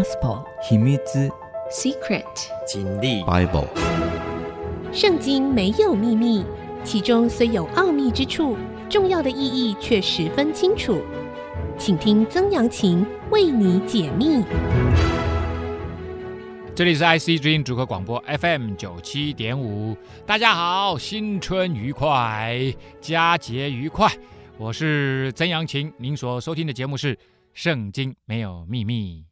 Gospel 秘密 Secret 经历 Bible 圣经没有秘密，其中虽有奥秘之处，重要的意义却十分清楚。请听曾阳晴为你解密。这里是 IC 之音主客广播 FM 九七点五，大家好，新春愉快，佳节愉快，我是曾阳晴，您所收听的节目是《圣经没有秘密》。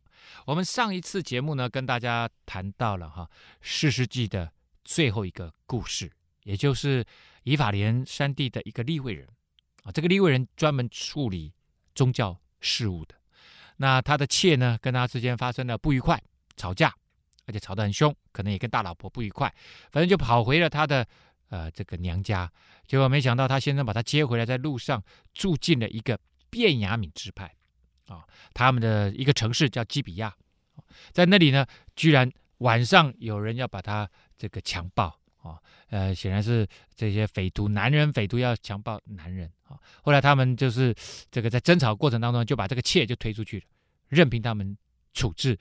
我们上一次节目呢，跟大家谈到了哈四世纪的最后一个故事，也就是以法莲山地的一个立位人啊，这个立位人专门处理宗教事务的。那他的妾呢，跟他之间发生了不愉快，吵架，而且吵得很凶，可能也跟大老婆不愉快，反正就跑回了他的呃这个娘家。结果没想到他先生把他接回来，在路上住进了一个便雅敏支派。啊，他们的一个城市叫基比亚，在那里呢，居然晚上有人要把他这个强暴啊，呃，显然是这些匪徒，男人匪徒要强暴男人啊。后来他们就是这个在争吵过程当中，就把这个妾就推出去了，任凭他们处置。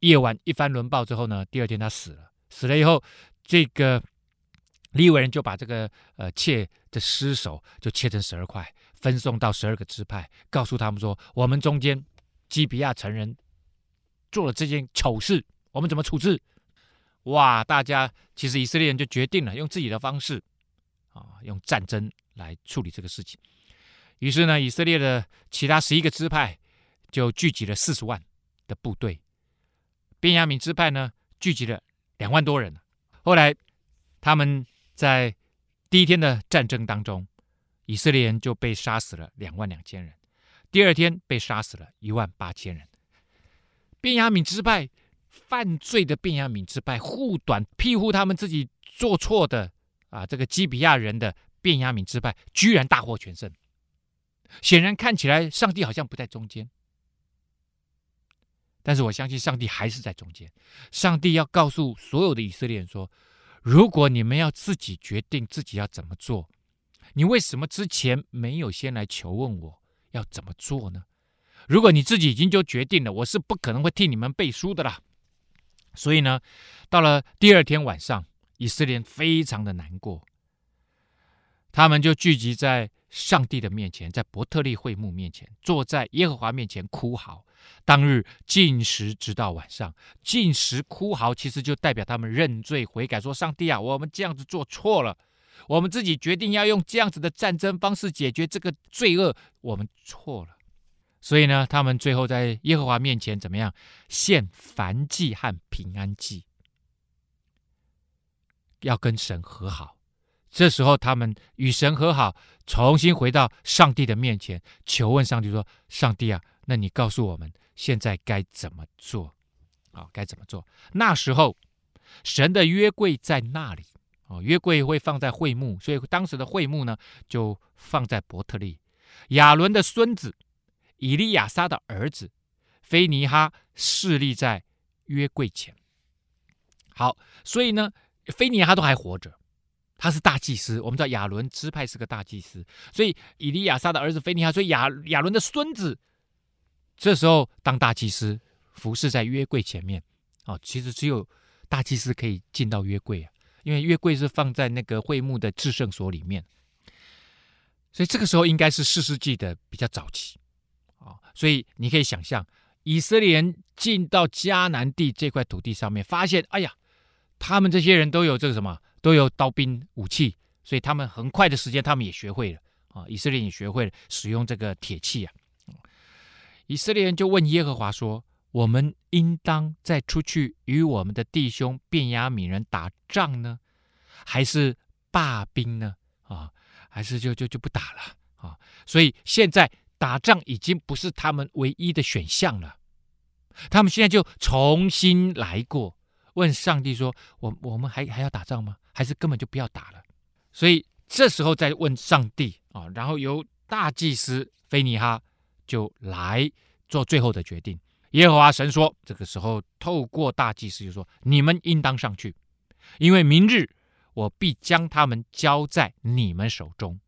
夜晚一番轮暴之后呢，第二天他死了，死了以后，这个利伟人就把这个呃妾的尸首就切成十二块。分送到十二个支派，告诉他们说：“我们中间基比亚城人做了这件丑事，我们怎么处置？”哇！大家其实以色列人就决定了用自己的方式啊，用战争来处理这个事情。于是呢，以色列的其他十一个支派就聚集了四十万的部队，便雅悯支派呢聚集了两万多人。后来他们在第一天的战争当中。以色列人就被杀死了两万两千人，第二天被杀死了一万八千人。便雅悯支派犯罪的便雅悯支派护短庇护他们自己做错的啊，这个基比亚人的便雅悯支派居然大获全胜。显然看起来上帝好像不在中间，但是我相信上帝还是在中间。上帝要告诉所有的以色列人说：如果你们要自己决定自己要怎么做。你为什么之前没有先来求问我要怎么做呢？如果你自己已经就决定了，我是不可能会替你们背书的啦。所以呢，到了第二天晚上，以色列非常的难过，他们就聚集在上帝的面前，在伯特利会幕面前，坐在耶和华面前哭嚎。当日禁食直到晚上，禁食哭嚎，其实就代表他们认罪悔改，说：“上帝啊，我们这样子做错了。”我们自己决定要用这样子的战争方式解决这个罪恶，我们错了。所以呢，他们最后在耶和华面前怎么样？献燔祭和平安祭，要跟神和好。这时候，他们与神和好，重新回到上帝的面前，求问上帝说：“上帝啊，那你告诉我们现在该怎么做？啊，该怎么做？”那时候，神的约柜在那里。哦，约柜会放在会幕，所以当时的会幕呢，就放在伯特利。亚伦的孙子以利亚撒的儿子菲尼哈侍立在约柜前。好，所以呢，菲尼哈都还活着，他是大祭司。我们知道亚伦支派是个大祭司，所以以利亚撒的儿子菲尼哈，所以亚亚伦的孙子这时候当大祭司，服侍在约柜前面。哦，其实只有大祭司可以进到约柜啊。因为约柜是放在那个会幕的至圣所里面，所以这个时候应该是四世纪的比较早期啊。所以你可以想象，以色列人进到迦南地这块土地上面，发现，哎呀，他们这些人都有这个什么，都有刀兵武器，所以他们很快的时间，他们也学会了啊。以色列也学会了使用这个铁器啊。以色列人就问耶和华说。我们应当再出去与我们的弟兄便雅悯人打仗呢，还是罢兵呢？啊，还是就就就不打了啊？所以现在打仗已经不是他们唯一的选项了。他们现在就重新来过，问上帝说：“我我们还还要打仗吗？还是根本就不要打了？”所以这时候再问上帝啊，然后由大祭司菲尼哈就来做最后的决定。耶和华神说：“这个时候，透过大祭司就说：‘你们应当上去，因为明日我必将他们交在你们手中。’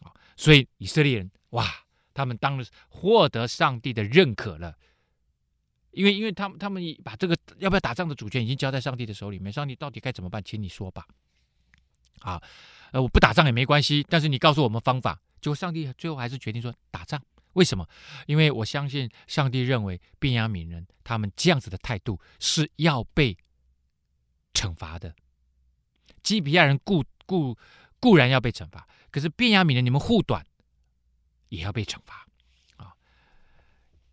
啊，所以以色列人哇，他们当然获得上帝的认可了，因为因为他们他们把这个要不要打仗的主权已经交在上帝的手里面，上帝到底该怎么办？请你说吧。啊，呃，我不打仗也没关系，但是你告诉我们方法。结果上帝最后还是决定说打仗。为什么？因为我相信上帝认为便雅悯人他们这样子的态度是要被惩罚的。基比亚人固固固然要被惩罚，可是便雅悯人你们护短也要被惩罚啊。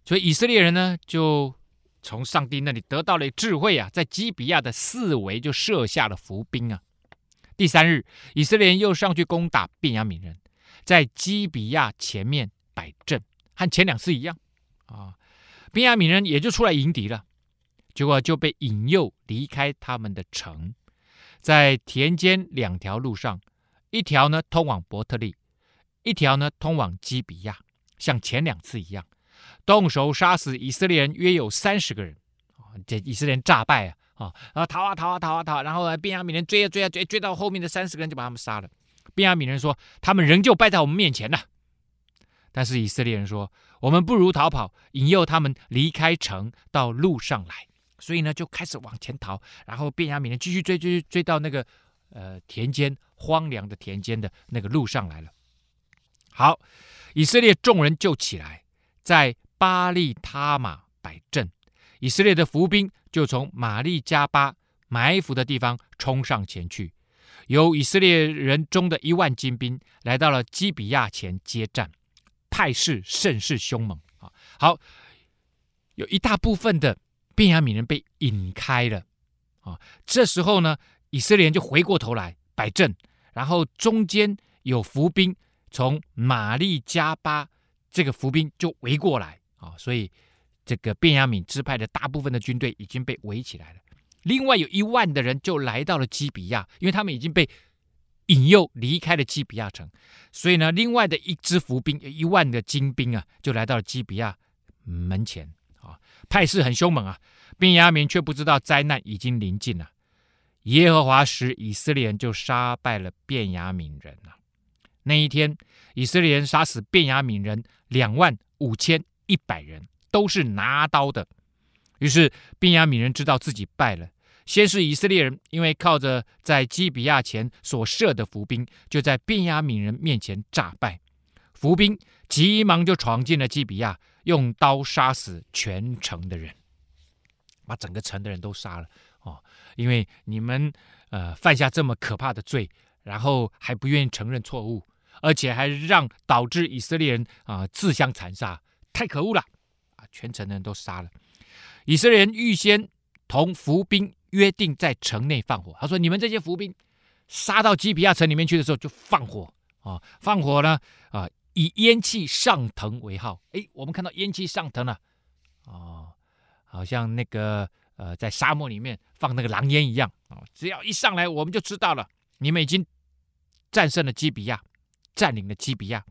所以以色列人呢，就从上帝那里得到了智慧啊，在基比亚的四围就设下了伏兵啊。第三日，以色列人又上去攻打便雅悯人，在基比亚前面摆阵。和前两次一样，啊，便雅悯人也就出来迎敌了，结果就被引诱离开他们的城，在田间两条路上，一条呢通往伯特利，一条呢通往基比亚，像前两次一样，动手杀死以色列人约有三十个人，啊，这以色列人诈败啊，啊，然后逃啊逃啊逃啊逃，然后便雅悯人追啊追啊追，追到后面的三十个人就把他们杀了。便雅悯人说，他们仍旧败在我们面前呢。但是以色列人说：“我们不如逃跑，引诱他们离开城到路上来。”所以呢，就开始往前逃。然后便雅悯人继续追，追，追到那个呃田间荒凉的田间的那个路上来了。好，以色列众人就起来，在巴利他玛摆阵。以色列的伏兵就从玛利加巴埋伏的地方冲上前去。由以色列人中的一万精兵来到了基比亚前接战。态势甚是凶猛啊！好，有一大部分的便雅悯人被引开了啊。这时候呢，以色列人就回过头来摆阵，然后中间有伏兵从玛利加巴这个伏兵就围过来啊，所以这个便雅悯支派的大部分的军队已经被围起来了。另外有一万的人就来到了基比亚，因为他们已经被。引诱离开了基比亚城，所以呢，另外的一支伏兵，一万的精兵啊，就来到了基比亚门前啊，态势很凶猛啊。便雅敏却不知道灾难已经临近了。耶和华使以色列人就杀败了便雅悯人啊。那一天，以色列人杀死便雅悯人两万五千一百人，都是拿刀的。于是便雅悯人知道自己败了。先是以色列人，因为靠着在基比亚前所设的伏兵，就在便雅悯人面前诈败。伏兵急忙就闯进了基比亚，用刀杀死全城的人，把整个城的人都杀了。哦，因为你们呃犯下这么可怕的罪，然后还不愿意承认错误，而且还让导致以色列人啊、自相残杀，太可恶了！啊，全城的人都杀了。以色列人预先同伏兵。约定在城内放火。他说：“你们这些伏兵杀到基比亚城里面去的时候，就放火啊！放火呢啊，以烟气上腾为号。哎，我们看到烟气上腾了，哦，好像那个呃，在沙漠里面放那个狼烟一样啊！只要一上来，我们就知道了，你们已经战胜了基比亚，占领了基比亚。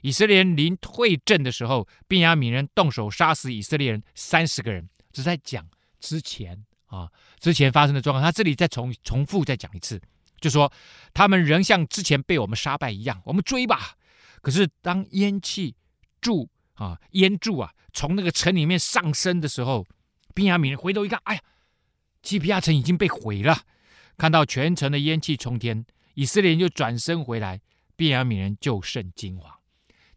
以色列人临退阵的时候，便雅悯人动手杀死以色列人三十个人。只在讲之前。”啊，之前发生的状况，他这里再重重复再讲一次，就说他们仍像之前被我们杀败一样，我们追吧。可是当烟气柱啊，烟柱啊，从那个城里面上升的时候，便雅悯人回头一看，哎呀，基比亚城已经被毁了。看到全城的烟气冲天，以色列人就转身回来，便雅悯人就甚惊惶，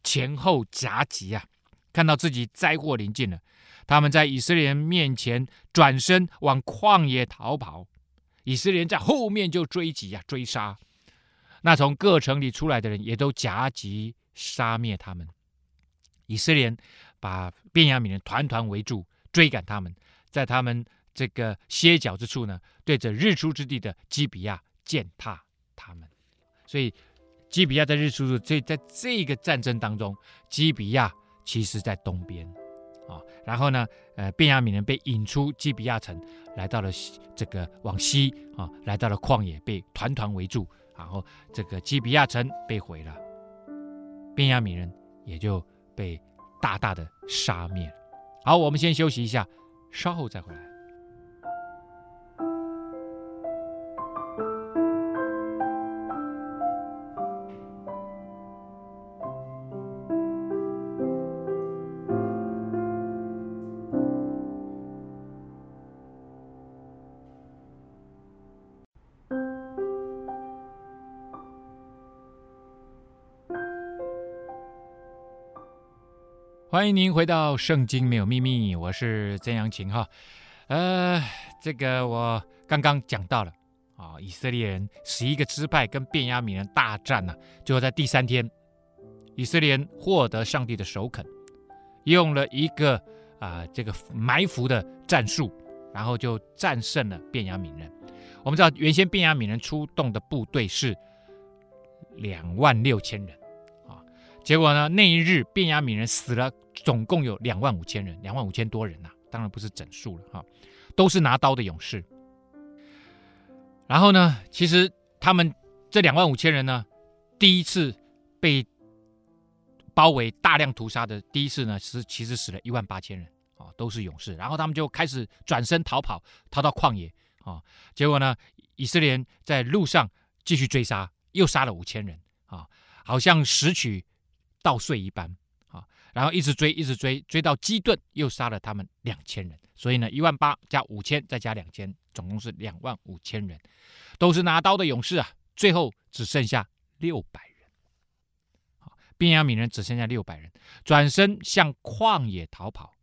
前后夹击啊，看到自己灾祸临近了。他们在以色列人面前转身往旷野逃跑，以色列人在后面就追击呀、啊，追杀。那从各城里出来的人也都夹击杀灭他们。以色列人把便雅悯人团团围住，追赶他们，在他们这个歇脚之处呢，对着日出之地的基比亚践踏他们。所以基比亚在日出所以，在这个战争当中，基比亚其实在东边。然后呢，呃，便雅悯人被引出基比亚城，来到了这个往西啊，来到了旷野，被团团围住，然后这个基比亚城被毁了，便雅悯人也就被大大的杀灭了。好，我们先休息一下，稍后再回来。欢迎您回到《圣经没有秘密》，我是曾阳晴哈。呃，这个我刚刚讲到了啊，以色列人十一个支派跟便雅悯人大战呢、啊，最后在第三天，以色列人获得上帝的首肯，用了一个啊这个埋伏的战术，然后就战胜了便雅悯人。我们知道原先便雅悯人出动的部队是两万六千人啊。结果呢？那一日，便雅悯人死了，总共有两万五千人，两万五千多人呐、当然不是整数了哈，都是拿刀的勇士。然后呢，其实他们这两万五千人呢，第一次被包围、大量屠杀的第一次呢，是其实死了一万八千人啊，都是勇士。然后他们就开始转身逃跑，逃到旷野啊。结果呢，以色列人在路上继续追杀，又杀了五千人啊，好像拾取。稻穗一般，然后一直追，一直追，追到基顿，又杀了他们两千人。所以呢，一万八加五千，再加两千，总共是两万五千人，都是拿刀的勇士啊。最后只剩下六百人，便雅悯人只剩下六百人，转身向旷野逃跑，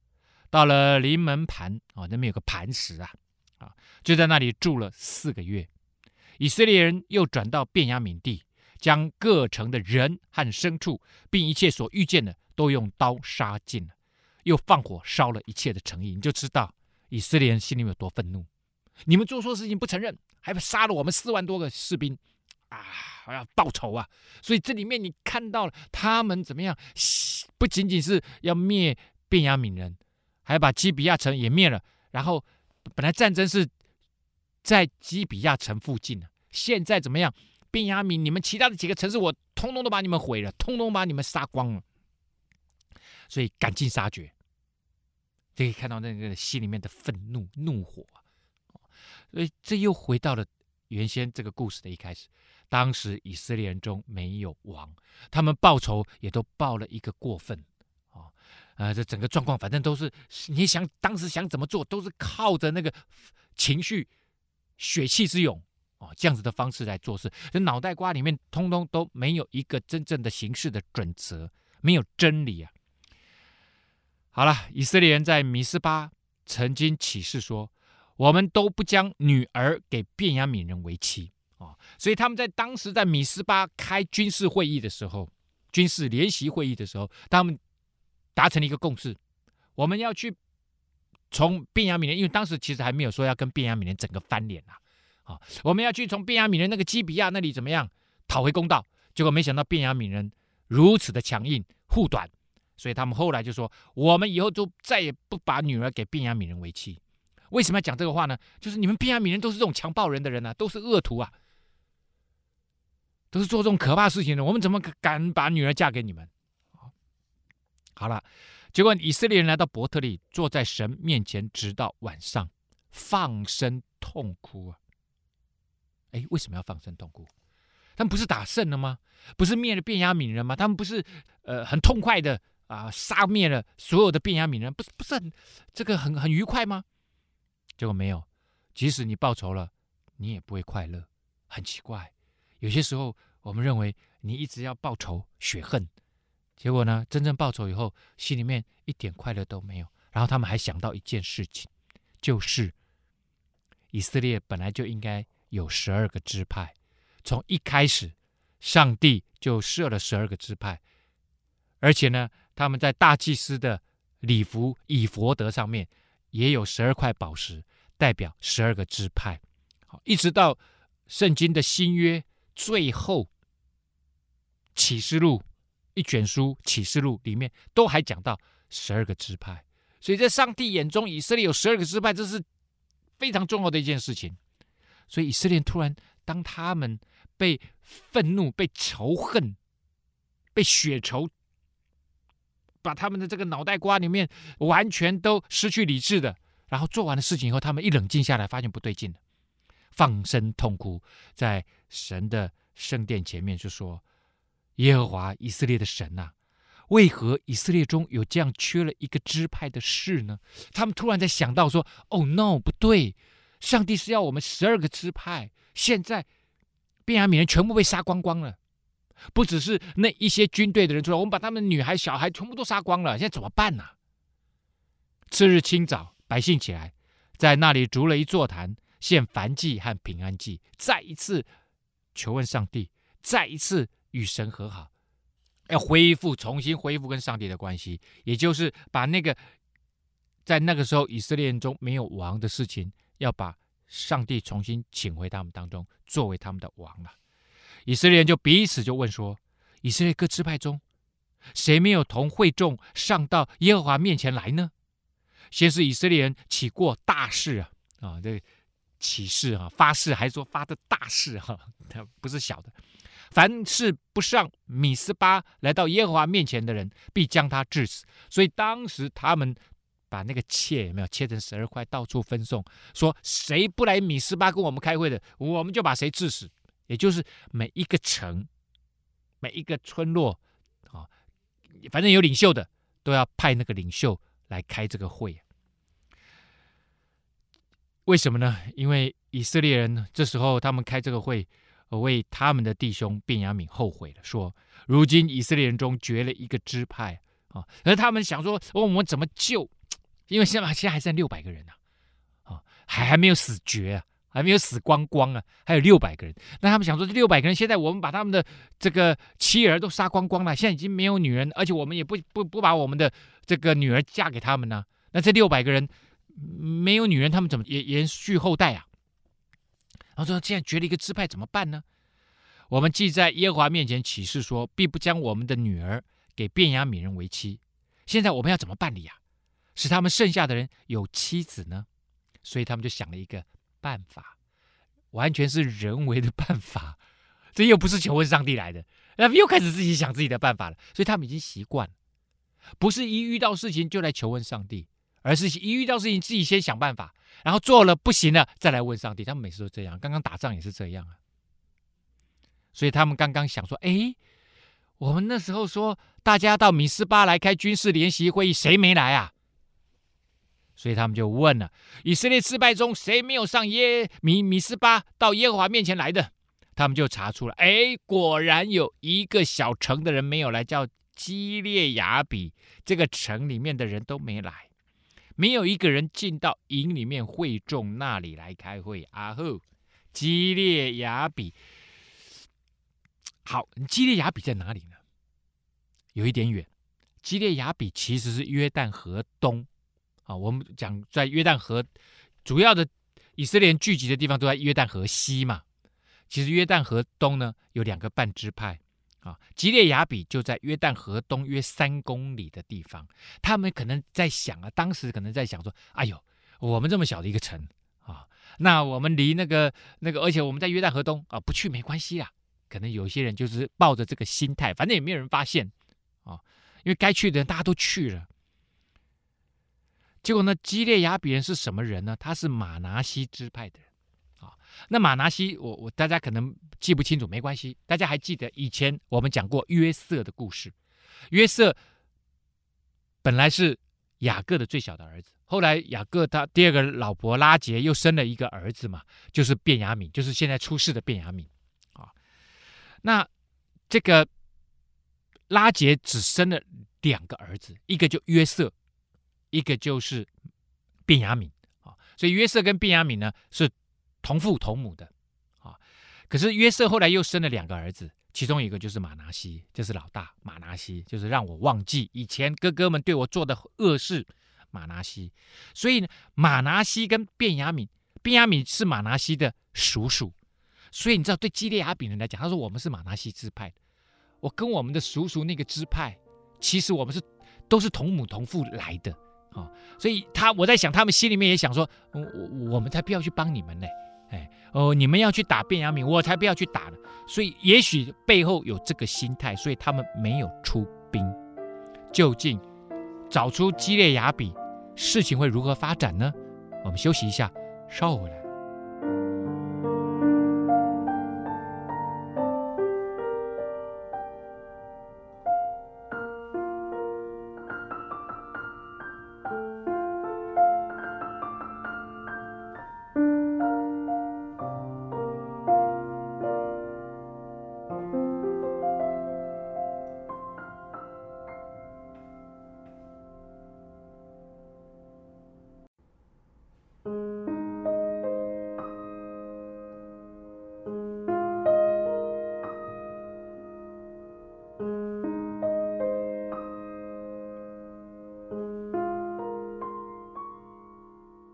到了临门磐啊，那边有个磐石啊，啊，就在那里住了四个月。以色列人又转到便雅悯地。将各城的人和牲畜，并一切所遇见的，都用刀杀尽了，又放火烧了一切的诚意。你就知道以色列人心里有多愤怒。你们做错事情不承认，还杀了我们四万多个士兵啊！我要报仇啊！所以这里面你看到了他们怎么样？不仅仅是要灭便雅悯人，还把基比亚城也灭了。然后本来战争是在基比亚城附近呢，现在怎么样？便雅悯，你们其他的几个城市，我通通都把你们毁了，通通把你们杀光了，所以赶尽杀绝。可以看到那个心里面的愤怒、怒火啊！所以这又回到了原先这个故事的一开始。当时以色列人中没有王，他们报仇也都报了一个过分啊！呃，这整个状况反正都是你想当时想怎么做，都是靠着那个情绪、血气之勇。哦，这样子的方式来做事，这脑袋瓜里面通通都没有一个真正的行事的准则，没有真理啊。好了，以色列人在米斯巴曾经起誓说，我们都不将女儿给便雅悯人为妻啊。所以他们在当时在米斯巴开军事会议的时候，军事联席会议的时候，他们达成了一个共识，我们要去从便雅悯人，因为当时其实还没有说要跟便雅悯人整个翻脸啊。啊，我们要去从便雅悯人那个基比亚那里怎么样讨回公道？结果没想到便雅悯人如此的强硬护短，所以他们后来就说：我们以后就再也不把女儿给便雅悯人为妻。为什么要讲这个话呢？就是你们便雅悯人都是这种强暴人的人啊，都是恶徒啊，都是做这种可怕事情的。我们怎么敢把女儿嫁给你们？好了，结果以色列人来到伯特利，坐在神面前，直到晚上，放声痛哭啊。哎，为什么要放声痛哭？他们不是打胜了吗？不是灭了便雅悯人吗？他们不是呃很痛快的啊杀灭了所有的便雅悯人？不是不是很这个很很愉快吗？结果没有，即使你报仇了，你也不会快乐。很奇怪，有些时候我们认为你一直要报仇雪恨，结果呢，真正报仇以后，心里面一点快乐都没有。然后他们还想到一件事情，就是以色列本来就应该。有十二个支派，从一开始，上帝就设了十二个支派，而且呢，他们在大祭司的礼服以弗得上面也有十二块宝石，代表十二个支派。好，一直到圣经的新约最后启示录一卷书启示录里面都还讲到十二个支派，所以在上帝眼中，以色列有十二个支派，这是非常重要的一件事情。所以以色列突然，当他们被愤怒、被仇恨、被血仇，把他们的这个脑袋瓜里面完全都失去理智的，然后做完了事情以后，他们一冷静下来，发现不对劲了，放声痛哭，在神的圣殿前面就说：“耶和华以色列的神呐，为何以色列中有这样缺了一个支派的事呢？”他们突然在想到说：“哦，no，不对。”上帝是要我们十二个支派，现在便雅悯人全部被杀光光了，不只是那一些军队的人出来，我们把他们女孩、小孩全部都杀光了，现在怎么办呢？次日清早，百姓起来，在那里筑了一座坛，献燔祭和平安祭，再一次求问上帝，再一次与神和好，要恢复、重新恢复跟上帝的关系，也就是把那个在那个时候以色列人中没有王的事情，要把上帝重新请回他们当中，作为他们的王了。以色列人就彼此就问说：“以色列各支派中，谁没有同会众上到耶和华面前来呢？”先是以色列人起过大誓啊啊，这起誓啊，发誓还说发的大誓哈，他不是小的。凡是不上米斯巴来到耶和华面前的人，必将他治死。所以当时他们把那个切有没有切成十二块，到处分送，说谁不来米斯巴跟我们开会的，我们就把谁治死。也就是每一个城、每一个村落，啊，反正有领袖的，都要派那个领袖来开这个会。为什么呢？因为以色列人这时候他们开这个会，为他们的弟兄便雅悯后悔了，说：如今以色列人中绝了一个支派啊，而他们想说，我们怎么救？因为现在现在还剩六百个人呢，啊，还还没有死绝啊。还没有死光光啊，还有六百个人。那他们想说，这六百个人，现在我们把他们的这个妻儿都杀光光了，现在已经没有女人，而且我们也不不不把我们的这个女儿嫁给他们呢。那这六百个人没有女人，他们怎么延延续后代啊？然后说，现在绝了一个支派，怎么办呢？我们既在耶和华面前起誓说，必不将我们的女儿给便雅悯人为妻。现在我们要怎么办理呀？使他们剩下的人有妻子呢？所以他们就想了一个。办法完全是人为的办法，这又不是求问上帝来的，那 又开始自己想自己的办法了。所以他们已经习惯，不是一遇到事情就来求问上帝，而是一遇到事情自己先想办法，然后做了不行了再来问上帝。他们每次都这样，刚刚打仗也是这样啊。所以他们刚刚想说：“哎，我们那时候说大家到米斯巴来开军事联席会议，谁没来啊？”所以他们就问了：以色列失败中谁没有上耶米米斯巴到耶和华面前来的？他们就查出了，哎，果然有一个小城的人没有来，叫基列雅比。这个城里面的人都没来，没有一个人进到营里面会众那里来开会。啊吼，基列雅比，好，基列雅比在哪里呢？有一点远，基列雅比其实是约旦河东。啊，我们讲在约旦河，主要的以色列人聚集的地方都在约旦河西嘛。其实约旦河东呢，有两个半支派啊，吉列雅比就在约旦河东约三公里的地方。他们可能在想啊，当时可能在想说，哎呦，我们这么小的一个城啊，那我们离那个那个，而且我们在约旦河东啊，不去没关系啊。可能有些人就是抱着这个心态，反正也没有人发现啊，因为该去的人大家都去了。结果呢，基列雅比人是什么人呢？他是马拿西支派的人啊。那马拿西，我我大家可能记不清楚，没关系。大家还记得以前我们讲过约瑟的故事。约瑟本来是雅各的最小的儿子，后来雅各他第二个老婆拉结又生了一个儿子嘛，就是便雅悯，就是现在出世的便雅悯啊。那这个拉结只生了两个儿子，一个就约瑟。一个就是便雅悯啊，所以约瑟跟便雅悯呢是同父同母的啊。可是约瑟后来又生了两个儿子，其中一个就是马拿西，就是老大马拿西，就是让我忘记以前哥哥们对我做的恶事。马拿西，所以呢，马拿西跟便雅悯，便雅悯是马拿西的叔叔，所以你知道，对基列雅比人来讲，他说我们是马拿西支派，我跟我们的叔叔那个支派，其实我们是都是同母同父来的。啊、哦，所以他我在想，他们心里面也想说，我我我们才不要去帮你们呢，哎哦，你们要去打变阳明，我才不要去打呢。所以也许背后有这个心态，所以他们没有出兵。究竟找出基列雅比，事情会如何发展呢？我们休息一下，稍后回来。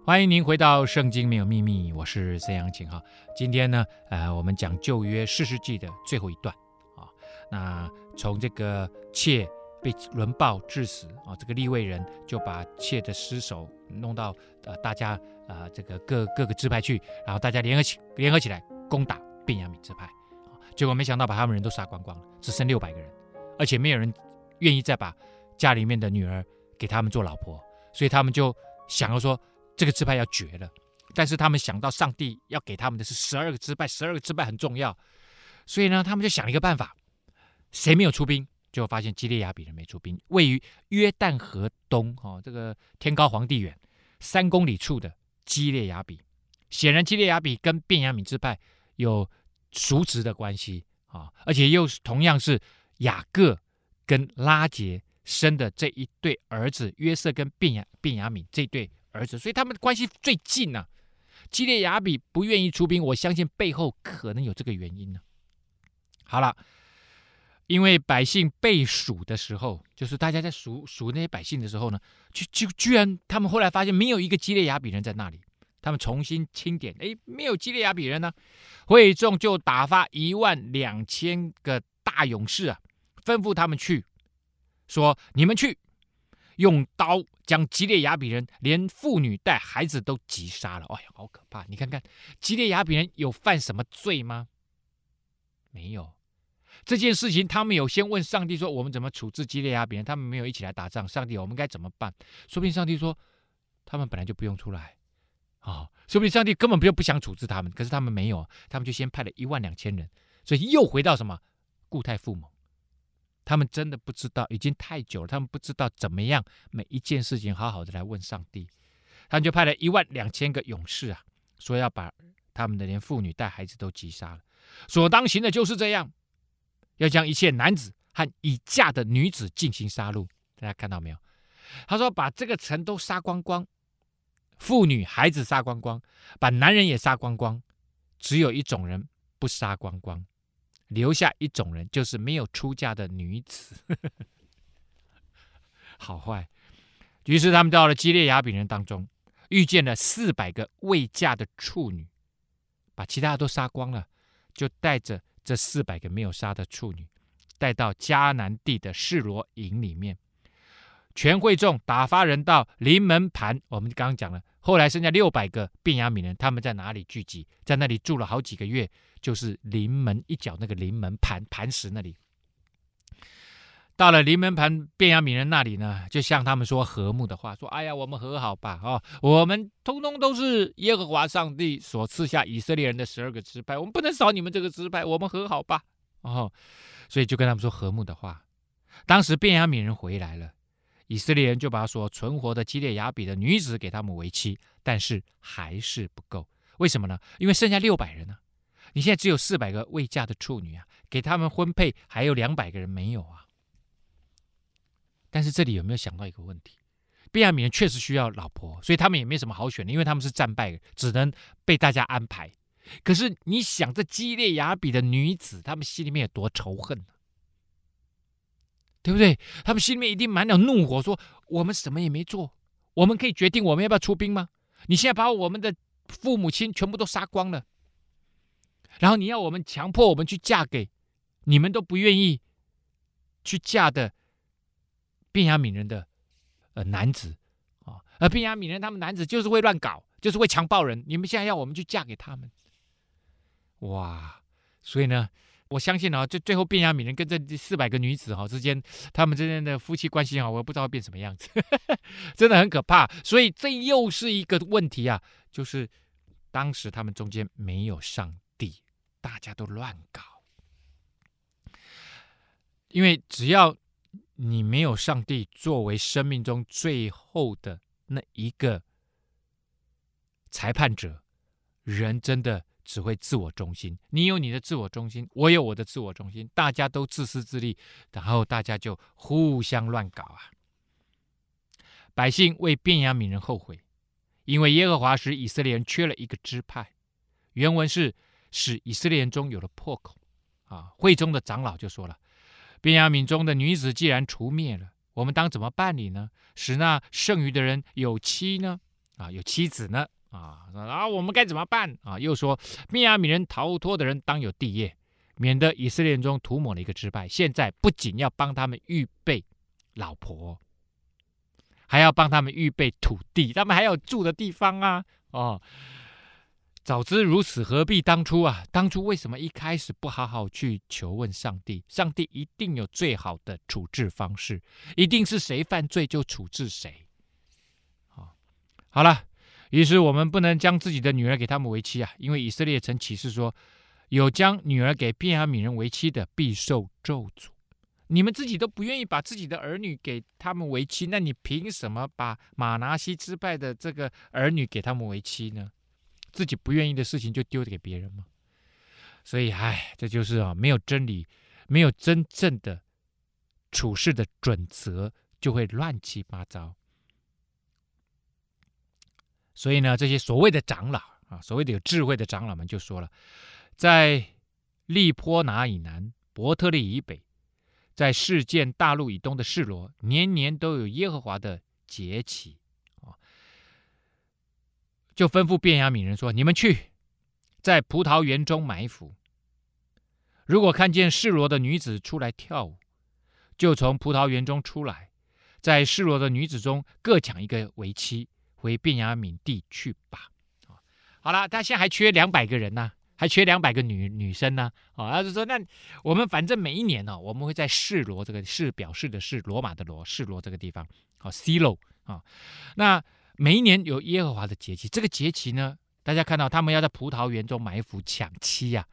欢迎您回到《圣经没有秘密》，我是曾阳晴哈。今天呢，呃，我们讲旧约四世纪的最后一段啊。那从这个妾被轮暴致死啊，这个立位人就把妾的尸首弄到呃大家、呃、这个各各个支派去，然后大家联合起联合起来攻打便雅悯支派，结果没想到把他们人都杀光光了，只剩六百个人，而且没有人愿意再把家里面的女儿给他们做老婆，所以他们就想要说。这个支派要绝了，但是他们想到上帝要给他们的是十二个支派，十二个支派很重要，所以呢，他们就想了一个办法，谁没有出兵，就发现基列雅比人没出兵，位于约旦河东，哦，这个天高皇帝远，三公里处的基列雅比，显然基列雅比跟便雅悯支派有叔侄的关系啊，而且又是同样是雅各跟拉结生的这一对儿子约瑟跟便雅便雅悯这对。儿子，所以他们关系最近呢、啊。基列雅比不愿意出兵，我相信背后可能有这个原因呢、好了，因为百姓被数的时候，就是大家在数数那些百姓的时候呢，就就居然他们后来发现没有一个基列雅比人在那里，他们重新清点，哎，没有基列雅比人呢、啊。会众就打发一万两千个大勇士啊，吩咐他们去，说你们去。用刀将吉列雅比人连妇女带孩子都击杀了。哎呀，好可怕！你看看吉列雅比人有犯什么罪吗？没有。这件事情他们有先问上帝说：“我们怎么处置吉列雅比人？”他们没有一起来打仗。上帝，我们该怎么办？说不定上帝说他们本来就不用出来啊、说不定上帝根本就不想处置他们。可是他们没有，他们就先派了一万两千人，所以又回到什么固态复萌。他们真的不知道，已经太久了。他们不知道怎么样每一件事情好好的来问上帝。他们就派了一万两千个勇士啊，说要把他们的连妇女带孩子都击杀了。所当行的就是这样，要将一切男子和已嫁的女子进行杀戮。大家看到没有？他说把这个城都杀光光，妇女孩子杀光光，把男人也杀光光，只有一种人不杀光光。留下一种人，就是没有出嫁的女子，好坏。于是他们到了基列雅比人当中，遇见了四百个未嫁的处女，把其他的都杀光了，就带着这四百个没有杀的处女，带到迦南地的示罗营里面。全会众打发人到临门盘，我们刚刚讲了，后来剩下六百个便雅悯人，他们在哪里聚集？在那里住了好几个月。就是临门一脚那个临门盘磐石那里，到了临门盘便雅悯人那里呢，就向他们说和睦的话，说：“哎呀，我们和好吧，哦，我们通通都是耶和华上帝所赐下以色列人的十二个支派，我们不能少你们这个支派，我们和好吧。”哦，所以就跟他们说和睦的话。当时便雅悯人回来了，以色列人就把所存活的基列雅比的女子给他们为妻，但是还是不够，为什么呢？因为剩下六百人呢。你现在只有四百个未嫁的处女啊，给他们婚配还有两百个人没有啊。但是这里有没有想到一个问题？便雅悯人确实需要老婆，所以他们也没什么好选的，因为他们是战败，只能被大家安排。可是你想，这基列雅比的女子，他们心里面有多仇恨呢？对不对？他们心里面一定满了怒火，说：我们什么也没做，我们可以决定我们要不要出兵吗？你现在把我们的父母亲全部都杀光了。然后你要我们强迫我们去嫁给你们都不愿意去嫁的变雅敏人的呃男子啊，而便雅敏人他们男子就是会乱搞，就是会强暴人。你们现在要我们去嫁给他们，哇！所以呢，我相信啊，这最后变雅敏人跟这四百个女子哈之间，他们之间的夫妻关系啊，我不知道会变什么样子，真的很可怕。所以这又是一个问题啊，就是当时他们中间没有上帝。大家都乱搞，因为只要你没有上帝作为生命中最后的那一个裁判者，人真的只会自我中心。你有你的自我中心，我有我的自我中心，大家都自私自利，然后大家就互相乱搞啊！百姓为便雅悯人后悔，因为耶和华使以色列人缺了一个支派。原文是。使以色列人中有了破口，啊，会中的长老就说了：“便雅悯中的女子既然除灭了，我们当怎么办理呢？使那剩余的人有妻呢？啊，有妻子呢啊，啊，我们该怎么办啊？又说便雅悯人逃脱的人当有地业，免得以色列人中涂抹了一个支派。现在不仅要帮他们预备老婆，还要帮他们预备土地，他们还有住的地方啊！哦。早知如此，何必当初啊？当初为什么一开始不好好去求问上帝？上帝一定有最好的处置方式，一定是谁犯罪就处置谁。好，好了，于是我们不能将自己的女儿给他们为妻啊，因为以色列曾起誓说，有将女儿给便雅悯人为妻的，必受咒诅。你们自己都不愿意把自己的儿女给他们为妻，那你凭什么把玛拿西支派的这个儿女给他们为妻呢？自己不愿意的事情就丢给别人吗？所以，哎，这就是啊，没有真理，没有真正的处事的准则，就会乱七八糟。所以呢，这些所谓的长老啊，所谓的有智慧的长老们就说了，在利坡拿以南、伯特利以北，在世界大陆以东的示罗，年年都有耶和华的节期。就吩咐卞雅敏人说：“你们去，在葡萄园中埋伏。如果看见示罗的女子出来跳舞，就从葡萄园中出来，在示罗的女子中各抢一个为妻，回卞雅敏地去吧。”好了，他现在还缺两百个人呢，还缺两百个女女生呢。啊，他就说：“那我们反正每一年呢，我们会在示罗这个示表示的是罗马的罗示罗这个地方，好西罗啊，那。”每一年有耶和华的节期，这个节期呢，大家看到他们要在葡萄园中埋伏抢妻、啊，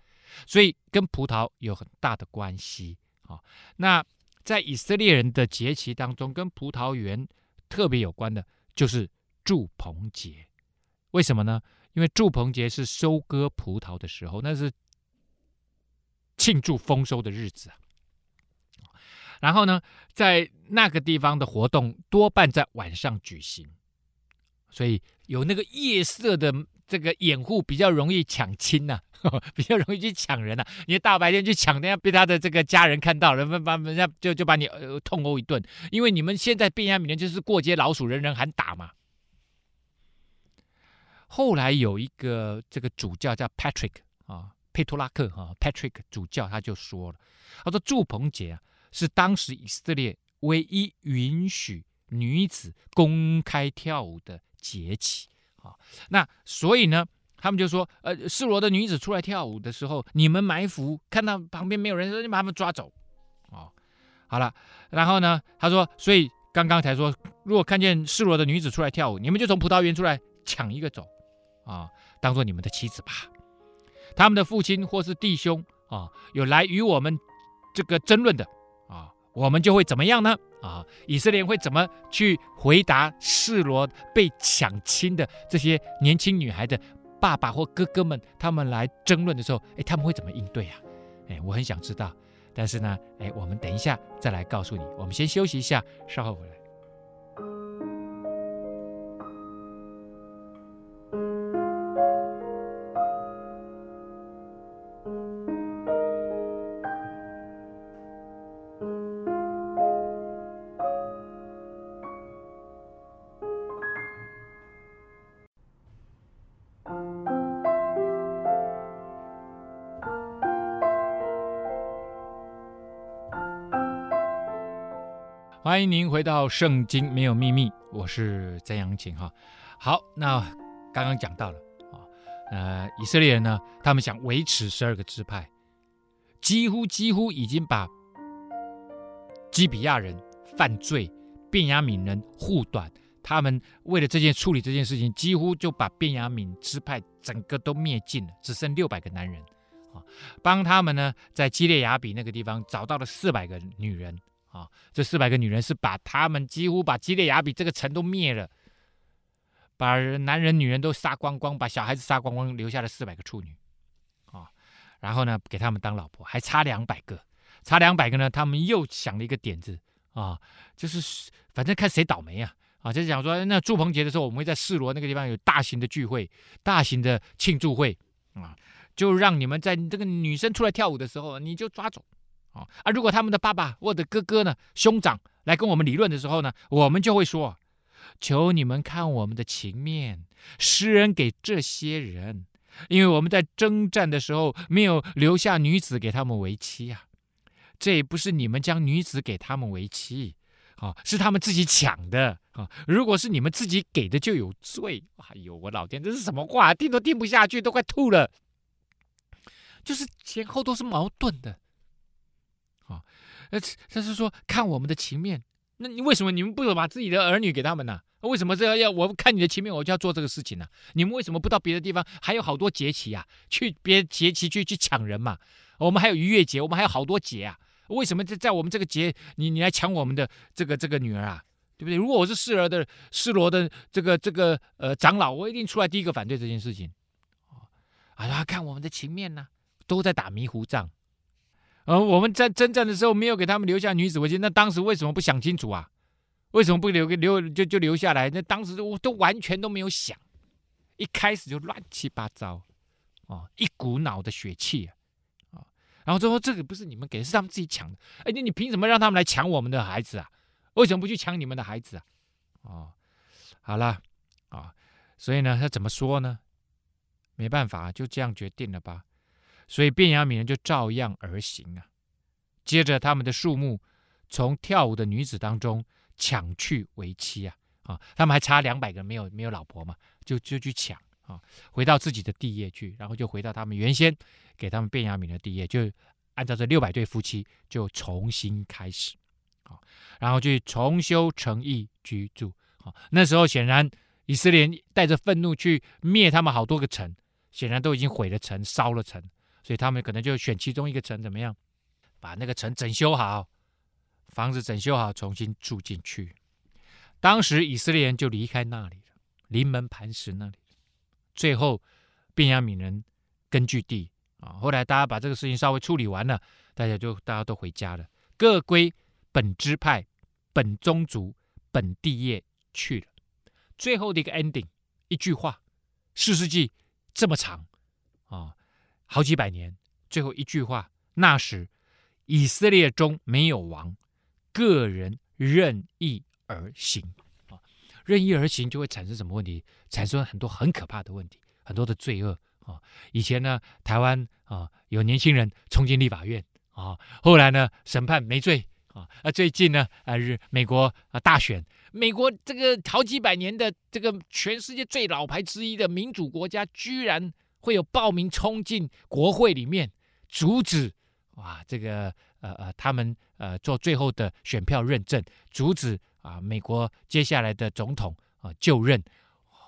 所以跟葡萄有很大的关系啊。那在以色列人的节期当中，跟葡萄园特别有关的，就是祝棚节。为什么呢？因为祝棚节是收割葡萄的时候，那是庆祝丰收的日子啊。然后呢，在那个地方的活动多半在晚上举行。所以有那个夜色的这个掩护，比较容易抢亲呐、啊，比较容易去抢人呐、啊。你大白天去抢，人家被他的这个家人看到，人们把人家就就把你呃痛殴一顿。因为你们现在便雅悯人就是过街老鼠，人人喊打嘛。后来有一个这个主教叫 Patrick 啊，佩托拉克啊，Patrick 主教他就说了，他说祝鹏杰啊是当时以色列唯一允许女子公开跳舞的。节期啊，那所以呢，他们就说，呃，示罗的女子出来跳舞的时候，你们埋伏，看到旁边没有人，就把他们抓走，哦，好了，然后呢，他说，所以刚刚才说，如果看见示罗的女子出来跳舞，你们就从葡萄园出来抢一个走，啊，当做你们的妻子吧。他们的父亲或是弟兄啊，有来与我们这个争论的，我们就会怎么样呢？啊，以色列会怎么去回答示罗被抢亲的这些年轻女孩的爸爸或哥哥们？他们来争论的时候，哎，他们会怎么应对啊？哎，我很想知道。但是呢，哎，我们等一下再来告诉你。我们先休息一下，稍后回来。欢迎您回到《圣经没有秘密》，我是曾阳晴哈。好，那刚刚讲到了啊，呃，以色列人呢，他们想维持十二个支派，几乎几乎已经把基比亚人犯罪、便雅悯人护短，他们为了这件处理这件事情，几乎就把便雅悯支派整个都灭尽了，只剩六百个男人，帮他们呢在基列雅比那个地方找到了四百个女人。啊，这四百个女人是把他们几乎把基列雅比这个城都灭了，把男人女人都杀光光，把小孩子杀光光，留下了四百个处女，啊，然后呢给他们当老婆，还差两百个，差两百个呢，他们又想了一个点子啊，就是反正看谁倒霉啊，啊，就是讲说那祝棚节的时候，我们会在示罗那个地方有大型的聚会，大型的庆祝会啊，就让你们在这个女生出来跳舞的时候，你就抓走。啊，如果他们的爸爸或者哥哥呢，兄长来跟我们理论的时候呢，我们就会说，求你们看我们的情面，施恩给这些人，因为我们在征战的时候没有留下女子给他们为妻啊。这也不是你们将女子给他们为妻，啊，是他们自己抢的啊。如果是你们自己给的，就有罪。哎呦，我老天，这是什么话？听都听不下去，都快吐了。就是前后都是矛盾的，啊，呃，他是说看我们的情面。那你为什么你们不把自己的儿女给他们呢？为什么这要要我看你的情面，我就要做这个事情呢？你们为什么不到别的地方？还有好多节期啊，去别节期去去抢人嘛？我们还有逾越节，我们还有好多节啊。为什么在在我们这个节，你你来抢我们的这个这个女儿啊？对不对？如果我是示儿的示罗的这个这个呃长老，我一定出来第一个反对这件事情。啊，看我们的情面呢，都在打迷糊仗。而、我们在征战的时候没有给他们留下女子为妻，那当时为什么不想清楚啊？为什么不留个留就就留下来？那当时我都完全都没有想，一开始就乱七八糟，哦，一股脑的血气啊，然后最后这个不是你们给，是他们自己抢的。哎，你你凭什么让他们来抢我们的孩子啊？为什么不去抢你们的孩子啊？哦，好了，啊、所以呢，他怎么说呢？没办法，就这样决定了吧。所以便雅悯人就照样而行啊。接着他们的数目从跳舞的女子当中抢去为妻啊啊！他们还差两百个没有没有老婆嘛，就就去抢啊，回到自己的地业去，然后就回到他们原先给他们便雅悯的地业，就按照这六百对夫妻就重新开始啊，然后去重修城邑居住啊。那时候显然以色列带着愤怒去灭他们好多个城，显然都已经毁了城，烧了城。所以他们可能就选其中一个城怎么样，把那个城整修好，房子整修好，重新住进去。当时以色列人就离开那里了，临门磐石那里。最后，便雅悯人根据地啊，后来大家把这个事情稍微处理完了，大家就大家都回家了，各归本支派、本宗族、本地业去了。最后的一个 ending，一句话，四世纪这么长。好几百年，最后一句话：那时以色列中没有王，个人任意而行。啊，任意而行就会产生什么问题？产生很多很可怕的问题，很多的罪恶啊。以前呢，台湾啊有年轻人冲进立法院啊，后来呢审判没罪啊。啊，最近呢啊日美国啊大选，美国这个好几百年的这个全世界最老牌之一的民主国家，居然。会有暴民冲进国会里面，阻止哇，这个呃呃，他们呃做最后的选票认证，阻止啊美国接下来的总统啊就任。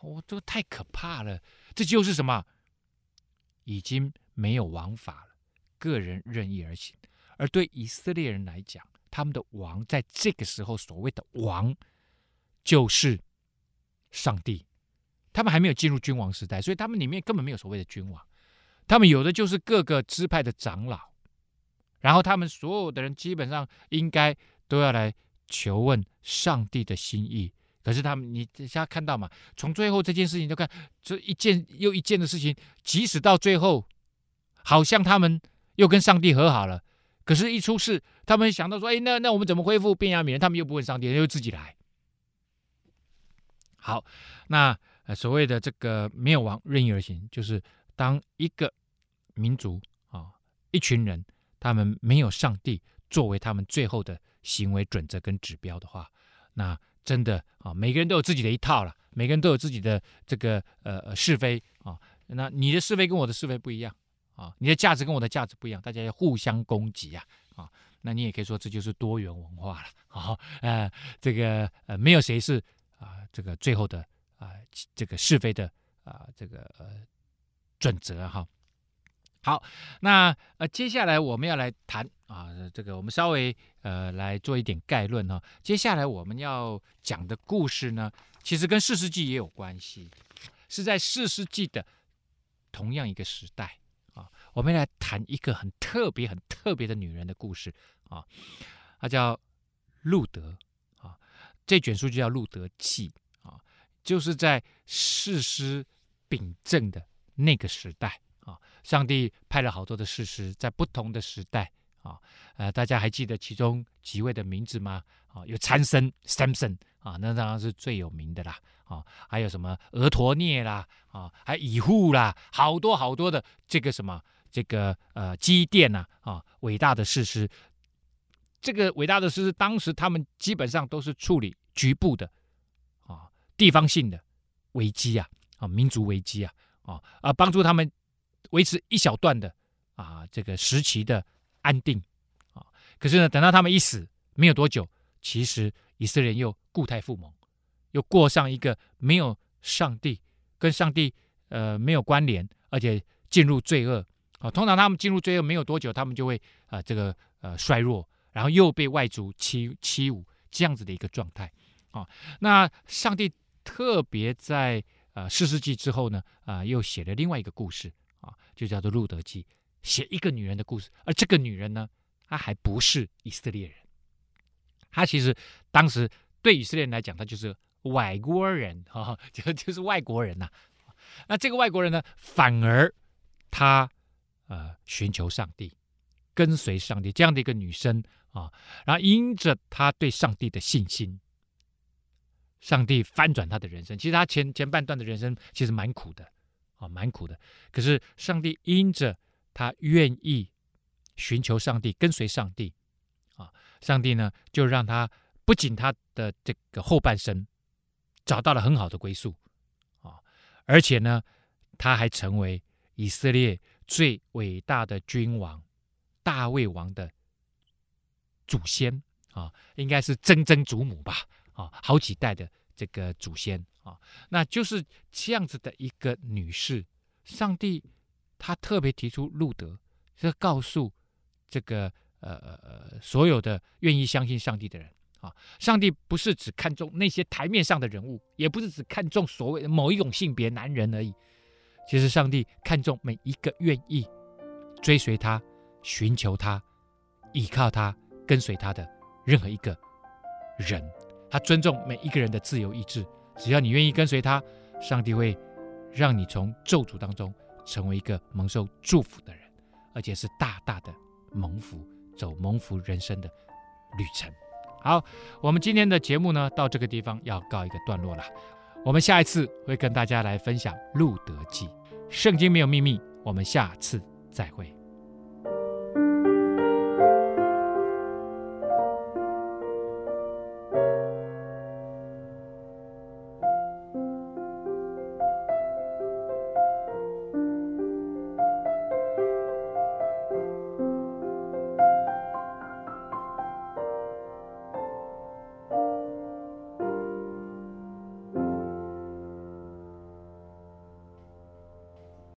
哦，这个太可怕了！这就是什么？已经没有王法了，个人任意而行。而对以色列人来讲，他们的王在这个时候所谓的王，就是上帝。他们还没有进入君王时代，所以他们里面根本没有所谓的君王，他们有的就是各个支派的长老，然后他们所有的人基本上应该都要来求问上帝的心意。可是他们，你现在看到嘛？从最后这件事情就看，这一件又一件的事情，即使到最后，好像他们又跟上帝和好了，可是，一出事，他们想到说：“哎，那那我们怎么恢复便雅悯人？”他们又不问上帝，又自己来。好，那。所谓的这个没有王任意而行，就是当一个民族啊，一群人，他们没有上帝作为他们最后的行为准则跟指标的话，那真的啊，每个人都有自己的一套了，每个人都有自己的这个呃是非啊，那你的是非跟我的是非不一样啊，你的价值跟我的价值不一样，大家要互相攻击啊啊，那你也可以说这就是多元文化了啊，呃，这个呃没有谁是啊这个最后的。啊，这个是非的啊，这个呃准则哈。好，那呃接下来我们要来谈啊，这个我们稍微呃来做一点概论哈。接下来我们要讲的故事呢，其实跟四世纪也有关系，是在四世纪的同样一个时代啊。我们来谈一个很特别、很特别的女人的故事啊，她叫路德啊。这卷书就叫路德记。就是在士师秉政的那个时代啊，上帝派了好多的士师，在不同的时代啊，呃，大家还记得其中几位的名字吗？啊，有参孙 Samson 啊，那当然是最有名的啦啊，还有什么俄陀聂啦啊，还以户啦，好多好多的这个什么这个呃积电呐啊，伟大的士师。这个伟大的士师，当时他们基本上都是处理局部的地方性的危机啊啊民族危机啊啊啊帮助他们维持一小段的啊这个时期的安定啊。可是呢，等到他们一死，没有多久，其实以色列又故态复萌，又过上一个没有上帝、跟上帝呃没有关联，而且进入罪恶啊。通常他们进入罪恶没有多久，他们就会啊这个呃衰弱。然后又被外族欺欺侮，这样子的一个状态啊。那上帝特别在呃四世纪之后呢，啊、又写了另外一个故事啊，就叫做路德记，写一个女人的故事。而这个女人呢，她还不是以色列人，她其实当时对以色列人来讲，她就是外国人哈，就 就是外国人呐、那这个外国人呢，反而她呃寻求上帝，跟随上帝这样的一个女生。啊，然后因着她对上帝的信心，上帝翻转他的人生。其实他前前半段的人生其实蛮苦的，啊，蛮苦的。可是上帝因着他愿意寻求上帝，跟随上帝，啊，上帝呢就让他不仅他的这个后半生找到了很好的归宿，啊，而且呢他还成为以色列最伟大的君王大卫王的。祖先啊，应该是曾曾祖母吧，啊，好几代的这个祖先啊，那就是这样子的一个女士。上帝他特别提出路德，是告诉这个呃呃所有的愿意相信上帝的人啊，上帝不是只看重那些台面上的人物，也不是只看重所谓的某一种性别男人而已。其实上帝看重每一个愿意追随他、寻求他、依靠他。跟随他的任何一个人，他尊重每一个人的自由意志。只要你愿意跟随他，上帝会让你从咒诅当中成为一个蒙受祝福的人，而且是大大的蒙福，走蒙福人生的旅程。好，我们今天的节目呢，到这个地方要告一个段落了。我们下一次会跟大家来分享《路得记》，圣经没有秘密。我们下次再会。